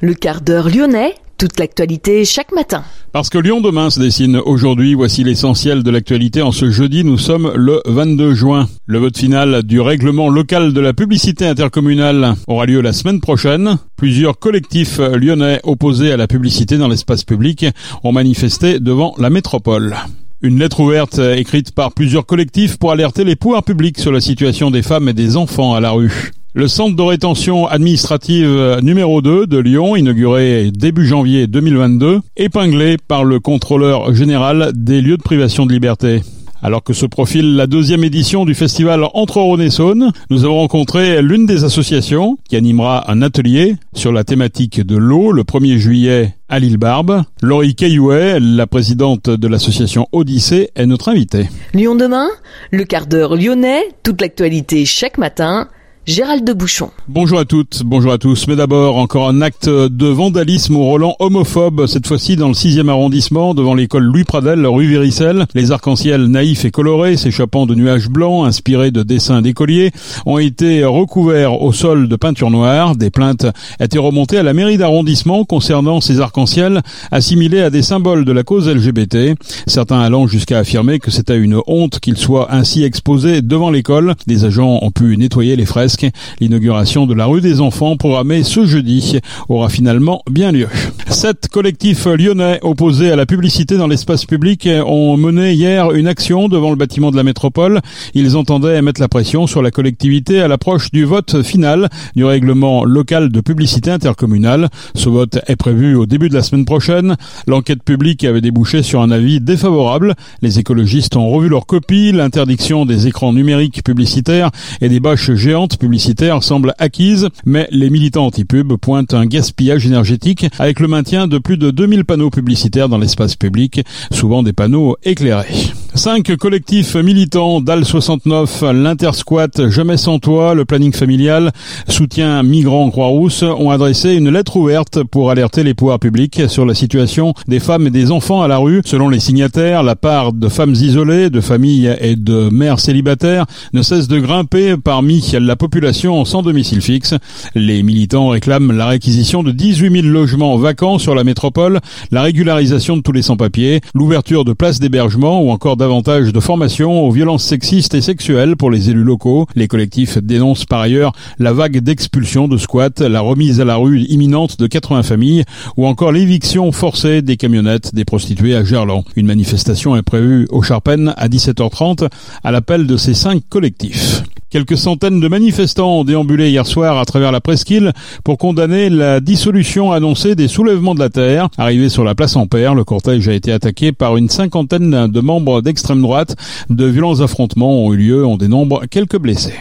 Le quart d'heure lyonnais, toute l'actualité chaque matin. Parce que Lyon demain se dessine aujourd'hui, voici l'essentiel de l'actualité. En ce jeudi, nous sommes le 22 juin. Le vote final du règlement local de la publicité intercommunale aura lieu la semaine prochaine. Plusieurs collectifs lyonnais opposés à la publicité dans l'espace public ont manifesté devant la métropole. Une lettre ouverte écrite par plusieurs collectifs pour alerter les pouvoirs publics sur la situation des femmes et des enfants à la rue. Le centre de rétention administrative numéro 2 de Lyon, inauguré début janvier 2022, épinglé par le contrôleur général des lieux de privation de liberté. Alors que se profile la deuxième édition du festival Entre Rhône et Saône, nous avons rencontré l'une des associations qui animera un atelier sur la thématique de l'eau le 1er juillet à l'île Barbe. Laurie Caillouet, la présidente de l'association Odyssée, est notre invitée. Lyon demain, le quart d'heure lyonnais, toute l'actualité chaque matin Gérald de Bouchon. Bonjour à toutes, bonjour à tous. Mais d'abord, encore un acte de vandalisme au Roland homophobe, cette fois-ci dans le 6e arrondissement, devant l'école Louis Pradel, rue Véricelle. Les arcs-en-ciel naïfs et colorés, s'échappant de nuages blancs inspirés de dessins d'écoliers, ont été recouverts au sol de peinture noire. Des plaintes étaient remontées à la mairie d'arrondissement concernant ces arcs-en-ciel assimilés à des symboles de la cause LGBT. Certains allant jusqu'à affirmer que c'était une honte qu'ils soient ainsi exposés devant l'école. Des agents ont pu nettoyer les fresques L'inauguration de la rue des enfants programmée ce jeudi aura finalement bien lieu. Sept collectifs lyonnais opposés à la publicité dans l'espace public ont mené hier une action devant le bâtiment de la métropole. Ils entendaient mettre la pression sur la collectivité à l'approche du vote final du règlement local de publicité intercommunale. Ce vote est prévu au début de la semaine prochaine. L'enquête publique avait débouché sur un avis défavorable. Les écologistes ont revu leur copie. L'interdiction des écrans numériques publicitaires et des bâches géantes publicitaire semble acquise, mais les militants anti-pub pointent un gaspillage énergétique avec le maintien de plus de 2000 panneaux publicitaires dans l'espace public, souvent des panneaux éclairés. Cinq collectifs militants d'Al 69, l'Intersquat, Jamais sans toi, le planning familial, soutien migrants Croix-Rousse ont adressé une lettre ouverte pour alerter les pouvoirs publics sur la situation des femmes et des enfants à la rue. Selon les signataires, la part de femmes isolées, de familles et de mères célibataires ne cesse de grimper parmi la population sans domicile fixe. Les militants réclament la réquisition de 18 000 logements vacants sur la métropole, la régularisation de tous les sans-papiers, l'ouverture de places d'hébergement ou encore davantage de formation aux violences sexistes et sexuelles pour les élus locaux. Les collectifs dénoncent par ailleurs la vague d'expulsion de squats, la remise à la rue imminente de 80 familles ou encore l'éviction forcée des camionnettes des prostituées à Gerland. Une manifestation est prévue au Charpennes à 17h30 à l'appel de ces cinq collectifs. Quelques centaines de manifestants ont déambulé hier soir à travers la presqu'île pour condamner la dissolution annoncée des soulèvements de la terre. Arrivé sur la place Ampère, le cortège a été attaqué par une cinquantaine de membres d'extrême droite. De violents affrontements ont eu lieu, on dénombre quelques blessés.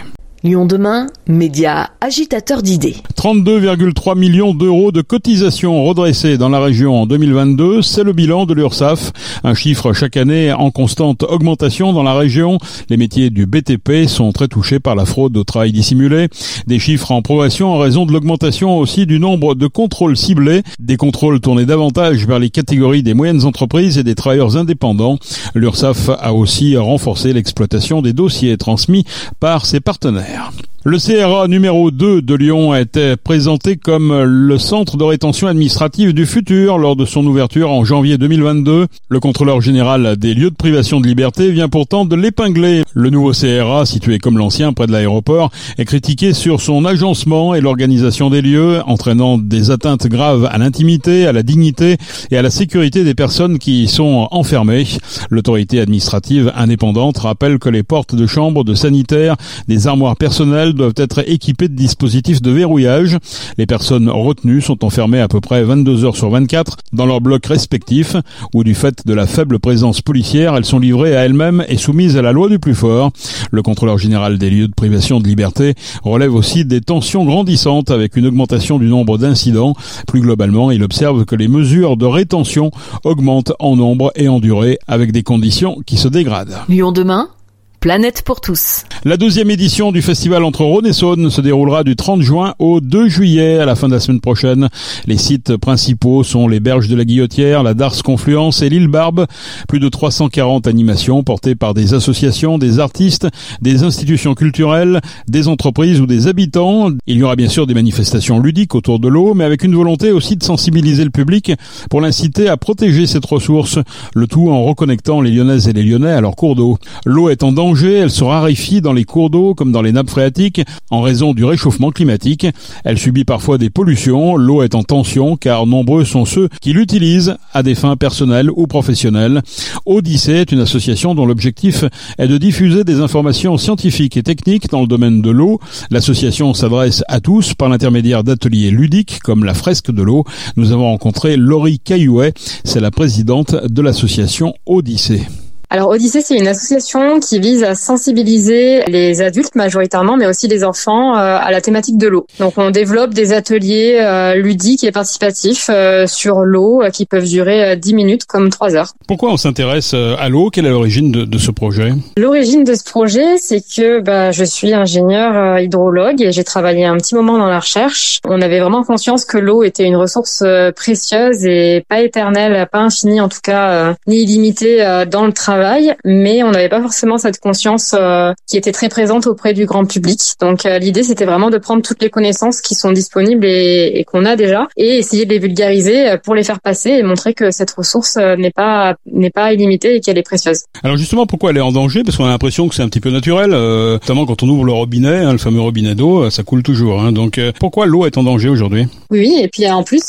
Lyon demain, média agitateur d'idées. 32,3 millions d'euros de cotisations redressées dans la région en 2022, c'est le bilan de l'URSSAF, un chiffre chaque année en constante augmentation dans la région. Les métiers du BTP sont très touchés par la fraude au travail dissimulé, des chiffres en progression en raison de l'augmentation aussi du nombre de contrôles ciblés, des contrôles tournés davantage vers les catégories des moyennes entreprises et des travailleurs indépendants. L'URSSAF a aussi renforcé l'exploitation des dossiers transmis par ses partenaires. Yeah. Le CRA numéro 2 de Lyon a été présenté comme le centre de rétention administrative du futur lors de son ouverture en janvier 2022. Le contrôleur général des lieux de privation de liberté vient pourtant de l'épingler. Le nouveau CRA, situé comme l'ancien près de l'aéroport, est critiqué sur son agencement et l'organisation des lieux, entraînant des atteintes graves à l'intimité, à la dignité et à la sécurité des personnes qui y sont enfermées. L'autorité administrative indépendante rappelle que les portes de chambre, de sanitaires, des armoires personnelles doivent être équipées de dispositifs de verrouillage. Les personnes retenues sont enfermées à peu près 22 heures sur 24 dans leurs blocs respectifs, où du fait de la faible présence policière, elles sont livrées à elles-mêmes et soumises à la loi du plus fort. Le contrôleur général des lieux de privation de liberté relève aussi des tensions grandissantes avec une augmentation du nombre d'incidents. Plus globalement, il observe que les mesures de rétention augmentent en nombre et en durée avec des conditions qui se dégradent. Lyon demain La deuxième édition du festival entre Rhône et Saône se déroulera du 30 juin au 2 juillet à la fin de la semaine prochaine. Les sites principaux sont les berges de la Guillotière, la Darse Confluence et l'île Barbe. Plus de 340 animations portées par des associations, des artistes, des institutions culturelles, des entreprises ou des habitants. Il y aura bien sûr des manifestations ludiques autour de l'eau, mais avec une volonté aussi de sensibiliser le public pour l'inciter à protéger cette ressource, le tout en reconnectant les Lyonnaises et les Lyonnais à leur cours d'eau. L'eau est en danger, elle se raréfie dans les cours d'eau comme dans les nappes phréatiques en raison du réchauffement climatique. Elle subit parfois des pollutions, l'eau est en tension car nombreux sont ceux qui l'utilisent à des fins personnelles ou professionnelles. Odyssée est une association dont l'objectif est de diffuser des informations scientifiques et techniques dans le domaine de l'eau. L'association s'adresse à tous par l'intermédiaire d'ateliers ludiques comme la fresque de l'eau. Nous avons rencontré Laurie Caillouet, c'est la présidente de l'association Odyssée. Alors Odyssée, c'est une association qui vise à sensibiliser les adultes majoritairement, mais aussi les enfants euh, à la thématique de l'eau. Donc on développe des ateliers euh, ludiques et participatifs euh, sur l'eau qui peuvent durer 10 minutes comme 3 heures. Pourquoi on s'intéresse à l'eau? Quelle est l'origine de, de, ce projet? L'origine de ce projet, c'est que bah, je suis ingénieur hydrologue et j'ai travaillé un petit moment dans la recherche. On avait vraiment conscience que l'eau était une ressource précieuse et pas éternelle, pas infinie en tout cas, ni illimitée dans le travail mais on n'avait pas forcément cette conscience euh, qui était très présente auprès du grand public. Donc euh, l'idée, c'était vraiment de prendre toutes les connaissances qui sont disponibles et, qu'on a déjà, et essayer de les vulgariser euh, pour les faire passer et montrer que cette ressource n'est pas n'est pas illimitée et qu'elle est précieuse. Alors justement, pourquoi elle est en danger? Parce qu'on a l'impression que c'est un petit peu naturel, notamment quand on ouvre le robinet, hein, le fameux robinet d'eau, ça coule toujours. Hein. Donc pourquoi l'eau est en danger aujourd'hui? Oui, et puis en plus,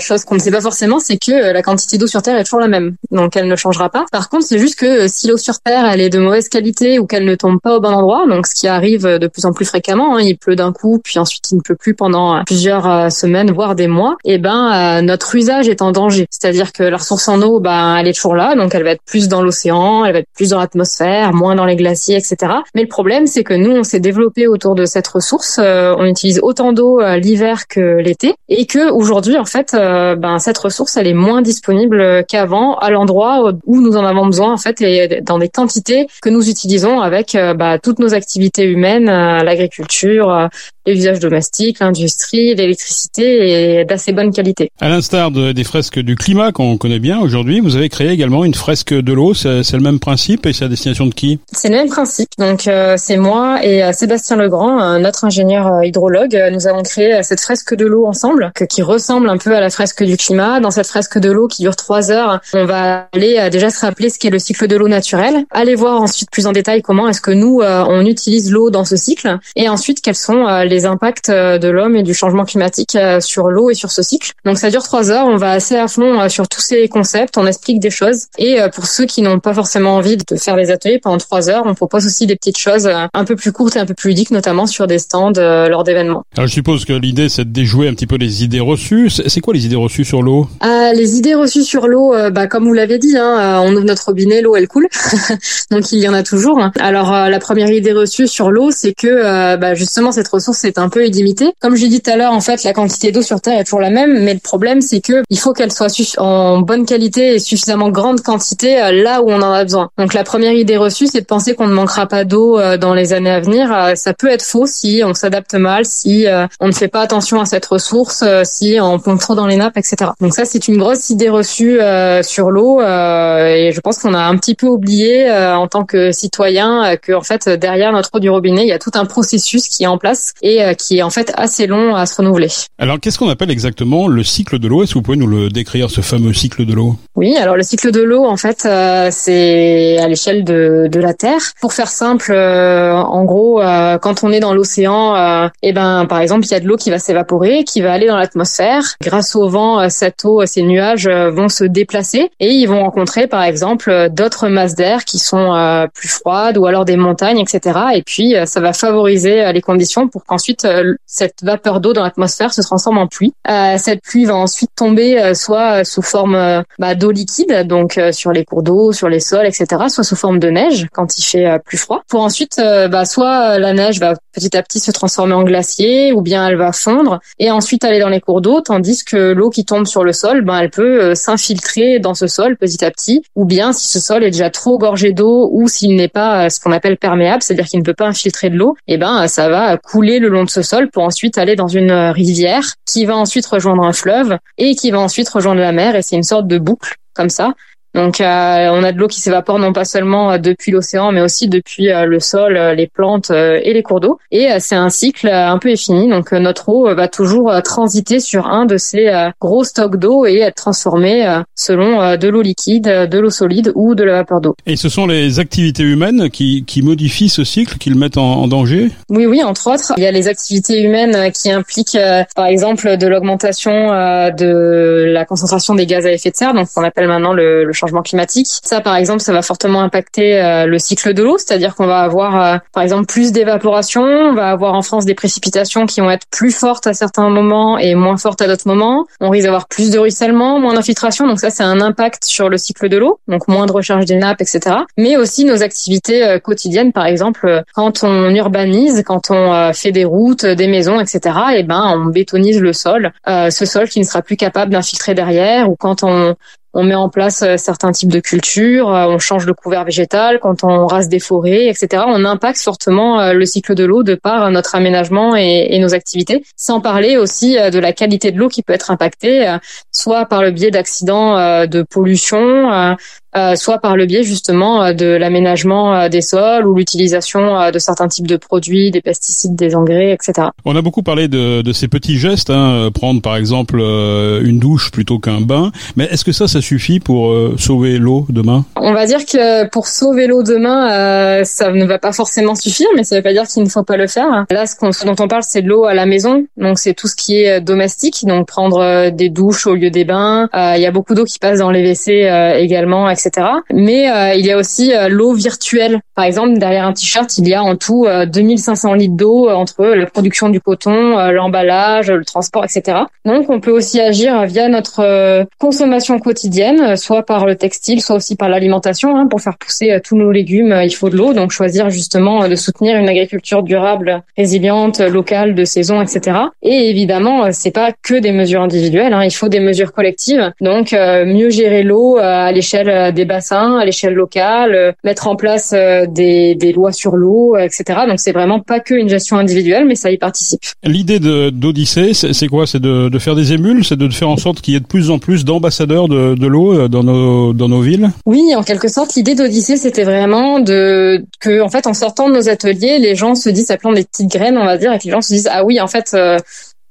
chose qu'on ne sait pas forcément, c'est que la quantité d'eau sur Terre est toujours la même, donc elle ne changera pas. Par contre, c'est juste que si l'eau sur Terre elle est de mauvaise qualité ou qu'elle ne tombe pas au bon endroit, donc ce qui arrive de plus en plus fréquemment, hein, il pleut d'un coup puis ensuite il ne pleut plus pendant plusieurs euh, semaines voire des mois, et eh ben euh, notre usage est en danger. C'est-à-dire que la ressource en eau, ben elle est toujours là, donc elle va être plus dans l'océan, elle va être plus dans l'atmosphère, moins dans les glaciers, etc. Mais le problème c'est que nous on s'est développé autour de cette ressource, euh, on utilise autant d'eau l'hiver que l'été, et que aujourd'hui en fait ben cette ressource elle est moins disponible qu'avant à l'endroit où nous en avons besoin fait et dans des quantités que nous utilisons avec euh, bah, toutes nos activités humaines, euh, l'agriculture, euh, les usages domestiques, l'industrie, l'électricité et d'assez bonne qualité. À l'instar de, des fresques du climat qu'on connaît bien aujourd'hui, vous avez créé également une fresque de l'eau. C'est le même principe et c'est à destination de qui? C'est le même principe. Donc c'est moi et Sébastien Legrand, notre ingénieur hydrologue. Nous avons créé cette fresque de l'eau ensemble, qui ressemble un peu à la fresque du climat. Dans cette fresque de l'eau qui dure trois heures, on va aller déjà se rappeler ce qu'est le cycle de l'eau naturelle. Allez voir ensuite plus en détail comment est-ce que nous euh, on utilise l'eau dans ce cycle et ensuite quels sont euh, les impacts euh, de l'homme et du changement climatique sur l'eau et sur ce cycle. Donc ça dure trois heures, on va assez à fond sur tous ces concepts, on explique des choses et pour ceux qui n'ont pas forcément envie de faire les ateliers pendant trois heures, on propose aussi des petites choses un peu plus courtes et un peu plus ludiques, notamment sur des stands lors d'événements. Alors je suppose que l'idée c'est de déjouer un petit peu les idées reçues. C'est quoi les idées reçues sur l'eau? Les idées reçues sur l'eau, bah, comme vous l'avez dit, hein, on ouvre notre robinet, l'eau elle coule. Donc il y en a toujours. Alors euh, la première idée reçue sur l'eau, c'est que euh, bah, justement cette ressource est un peu illimitée. Comme j'ai dit tout à l'heure, en fait, la quantité d'eau sur Terre est toujours la même, mais le problème c'est que il faut qu'elle soit en bonne qualité et suffisamment grande quantité euh, là où on en a besoin. Donc la première idée reçue, c'est de penser qu'on ne manquera pas d'eau dans les années à venir. ça peut être faux si on s'adapte mal, si on ne fait pas attention à cette ressource, si on pompe trop dans les nappes, etc. Donc ça c'est une grosse idée reçue sur l'eau et je pense qu'on a un petit peu oublié euh, en tant que citoyen euh, que en fait derrière notre eau du robinet, il y a tout un processus qui est en place et euh, qui est en fait assez long à se renouveler. Alors qu'est-ce qu'on appelle exactement le cycle de l'eau? Est-ce que vous pouvez nous le décrire ce fameux cycle de l'eau? Oui, alors le cycle de l'eau en fait c'est à l'échelle de, de la Terre. Pour faire simple, en gros, quand on est dans l'océan, et eh ben par exemple il y a de l'eau qui va s'évaporer, qui va aller dans l'atmosphère. Grâce au vent, cette eau, ces nuages vont se déplacer et ils vont rencontrer par exemple d'autres masses d'air qui sont euh, plus froides ou alors des montagnes, etc. Et puis euh, ça va favoriser euh, les conditions pour qu'ensuite ensuite cette vapeur d'eau dans l'atmosphère se transforme en pluie. cette pluie va ensuite tomber soit sous forme bah, d'eau liquide, donc sur les cours d'eau, sur les sols, etc., soit sous forme de neige quand il fait plus froid. Pour ensuite, bah, soit la neige va petit à petit se transformer en glacier, ou bien elle va fondre et ensuite aller dans les cours d'eau, tandis que l'eau qui tombe sur le sol, ben elle peut s'infiltrer dans ce sol petit à petit, ou bien si ce sol est déjà trop gorgé d'eau ou s'il n'est pas ce qu'on appelle perméable, c'est-à-dire qu'il ne peut pas infiltrer de l'eau, et eh ben ça va couler le long de ce sol pour ensuite aller dans une rivière qui va ensuite rejoindre un fleuve et qui va ensuite rejoindre la mer. Et c'est une sorte de boucle comme ça donc euh, on a de l'eau qui s'évapore non pas seulement euh, depuis l'océan, mais aussi depuis euh, le sol, les plantes et les cours d'eau. Et c'est un cycle un peu infini. Donc notre eau va toujours transiter sur un de ces gros stocks d'eau et être transformée selon de l'eau liquide, de l'eau solide ou de la vapeur d'eau. Et ce sont les activités humaines qui, qui modifient ce cycle, qui le mettent en, en, danger? Oui, oui, entre autres. Il y a les activités humaines qui impliquent, par exemple, de l'augmentation de la concentration des gaz à effet de serre, donc qu'on appelle maintenant le, le changement climatique. Ça, par exemple, ça va fortement impacter euh, le cycle de l'eau, c'est-à-dire qu'on va avoir, euh, par exemple, plus d'évaporation, on va avoir en France des précipitations qui vont être plus fortes à certains moments et moins fortes à d'autres moments. On risque d'avoir plus de ruissellement, moins d'infiltration, donc ça, c'est un impact sur le cycle de l'eau, donc moins de recharge des nappes, etc. Mais aussi nos activités euh, quotidiennes, par exemple, quand on urbanise, quand on fait des routes, des maisons, etc. Et eh ben, on bétonise le sol, ce sol qui ne sera plus capable d'infiltrer derrière, ou quand on on met en place euh, certains types de cultures, euh, on change le couvert végétal, quand on rase des forêts, etc. On impacte fortement euh, le cycle de l'eau de par notre aménagement et, et, nos activités, sans parler aussi de la qualité de l'eau qui peut être impactée, soit par le biais d'accidents de pollution, euh, soit par le biais justement euh, de l'aménagement euh, des sols ou l'utilisation de certains types de produits, des pesticides, des engrais, etc. On a beaucoup parlé de, de ces petits gestes, hein, prendre par exemple une douche plutôt qu'un bain, mais est-ce que ça, ça suffit pour sauver l'eau demain? On va dire que pour sauver l'eau demain, ça ne va pas forcément suffire, mais ça ne veut pas dire qu'il ne faut pas le faire. Là, ce, ce dont on parle, c'est de l'eau à la maison, donc c'est tout ce qui est domestique, donc prendre des douches au lieu des bains. Il y a beaucoup d'eau qui passe dans les WC également, etc. Mais euh, il y a aussi euh, l'eau virtuelle. Par exemple, derrière un t-shirt, il y a en tout 2500 euh, litres d'eau entre la production du coton, l'emballage, le transport, etc. Donc, on peut aussi agir via notre consommation quotidienne, soit par le textile, soit aussi par l'alimentation. Hein. Pour faire pousser tous nos légumes, il faut de l'eau. Donc, choisir justement de soutenir une agriculture durable, résiliente, locale, de saison, etc. Et évidemment, c'est pas que des mesures individuelles. Hein. Il faut des mesures collectives. Donc, mieux gérer l'eau à l'échelle des bassins à l'échelle locale, euh, mettre en place euh, des, des lois sur l'eau, etc. Donc c'est vraiment pas que une gestion individuelle, mais ça y participe. L'idée d'Odyssée, c'est quoi? C'est de, de, faire des émules, c'est de faire en sorte qu'il y ait de plus en plus d'ambassadeurs de, de l'eau euh, dans nos, dans nos villes? Oui, en quelque sorte, l'idée d'Odyssée, c'était vraiment de que, en fait, en sortant de nos ateliers, les gens se disent, ça plante des petites graines, on va dire, et que les gens se disent, ah oui, en fait,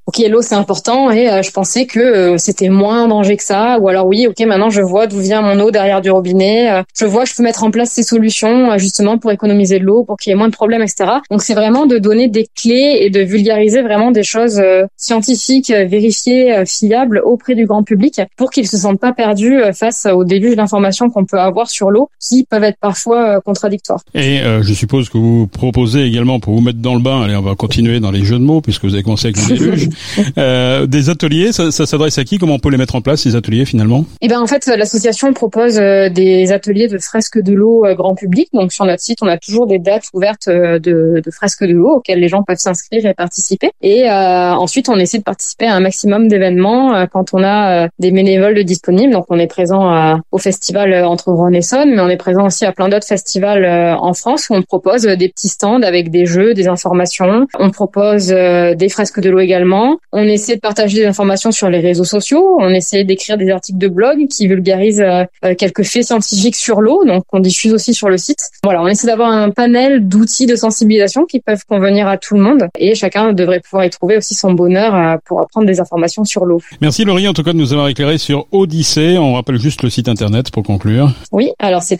ok l'eau c'est important et euh, je pensais que euh, c'était moins en danger que ça. Ou alors oui ok maintenant je vois d'où vient mon eau derrière du robinet. Euh, je vois je peux mettre en place ces solutions justement pour économiser de l'eau pour qu'il y ait moins de problèmes etc donc c'est vraiment de donner des clés et de vulgariser vraiment des choses scientifiques vérifiées fiables auprès du grand public pour qu'ils se sentent pas perdus face au déluge d'informations qu'on peut avoir sur l'eau qui peuvent être parfois contradictoires. Et je suppose que vous proposez également pour vous mettre dans le bain. Allez on va continuer dans les jeux de mots puisque vous avez commencé avec le déluge Euh, des ateliers, ça, ça s'adresse à qui? Comment on peut les mettre en place ces ateliers finalement? Eh ben en fait, l'association propose euh, des ateliers de fresques de l'eau euh, grand public. Donc sur notre site, on a toujours des dates ouvertes de, de fresques de l'eau auxquelles les gens peuvent s'inscrire et participer. Et ensuite, on essaie de participer à un maximum d'événements quand on a des bénévoles disponibles. Donc on est présent au festival entre Rhône et Saône, mais on est présent aussi à plein d'autres festivals en France où on propose des petits stands avec des jeux, des informations. On propose des fresques de l'eau également on essaie de partager des informations sur les réseaux sociaux. On essaie d'écrire des articles de blog qui vulgarisent euh, euh, quelques faits scientifiques sur l'eau, donc on diffuse aussi sur le site. Voilà, on essaie d'avoir un panel d'outils de sensibilisation qui peuvent convenir à tout le monde et chacun devrait pouvoir y trouver aussi son bonheur euh, pour apprendre des informations sur l'eau. Merci Laurie en tout cas de nous avoir éclairé sur Odyssée. On rappelle juste le site internet pour conclure. Oui, alors c'est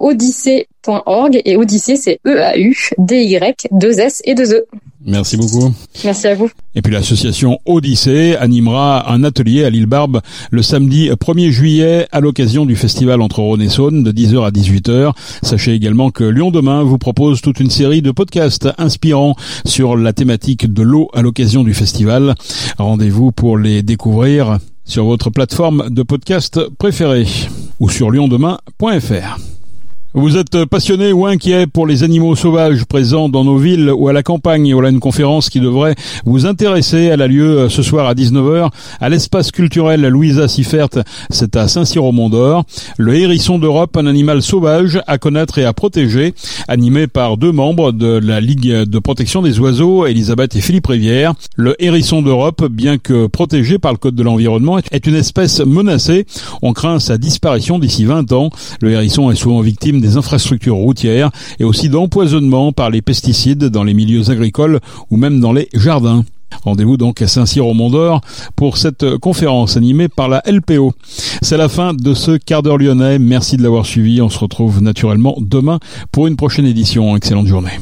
www.odyssée.org et Odyssée c'est E A U D Y 2 S et 2 E. Merci beaucoup. Merci à vous. Et puis l'association Odyssée animera un atelier à l'île Barbe le samedi 1er juillet à l'occasion du festival entre Rhône et Saône de 10h à 18h. Sachez également que Lyon Demain vous propose toute une série de podcasts inspirants sur la thématique de l'eau à l'occasion du festival. Rendez-vous pour les découvrir sur votre plateforme de podcast préférée ou sur lyondemain.fr. Vous êtes passionné ou inquiet pour les animaux sauvages présents dans nos villes ou à la campagne Voilà une conférence qui devrait vous intéresser. Elle a lieu ce soir à 19h à l'espace culturel Louisa Siffert. C'est à Saint-Cyr-au-Mont-d'Or. Le hérisson d'Europe, un animal sauvage à connaître et à protéger, animé par deux membres de la Ligue de protection des oiseaux, Elisabeth et Philippe Rivière. Le hérisson d'Europe, bien que protégé par le Code de l'environnement, est une espèce menacée. On craint sa disparition d'ici 20 ans. Le hérisson est souvent victime des infrastructures routières et aussi d'empoisonnement par les pesticides dans les milieux agricoles ou même dans les jardins. Rendez-vous donc à Saint-Cyr-au-Mont-d'Or pour cette conférence animée par la LPO. C'est la fin de ce quart d'heure lyonnais. Merci de l'avoir suivi. On se retrouve naturellement demain pour une prochaine édition. Excellente journée.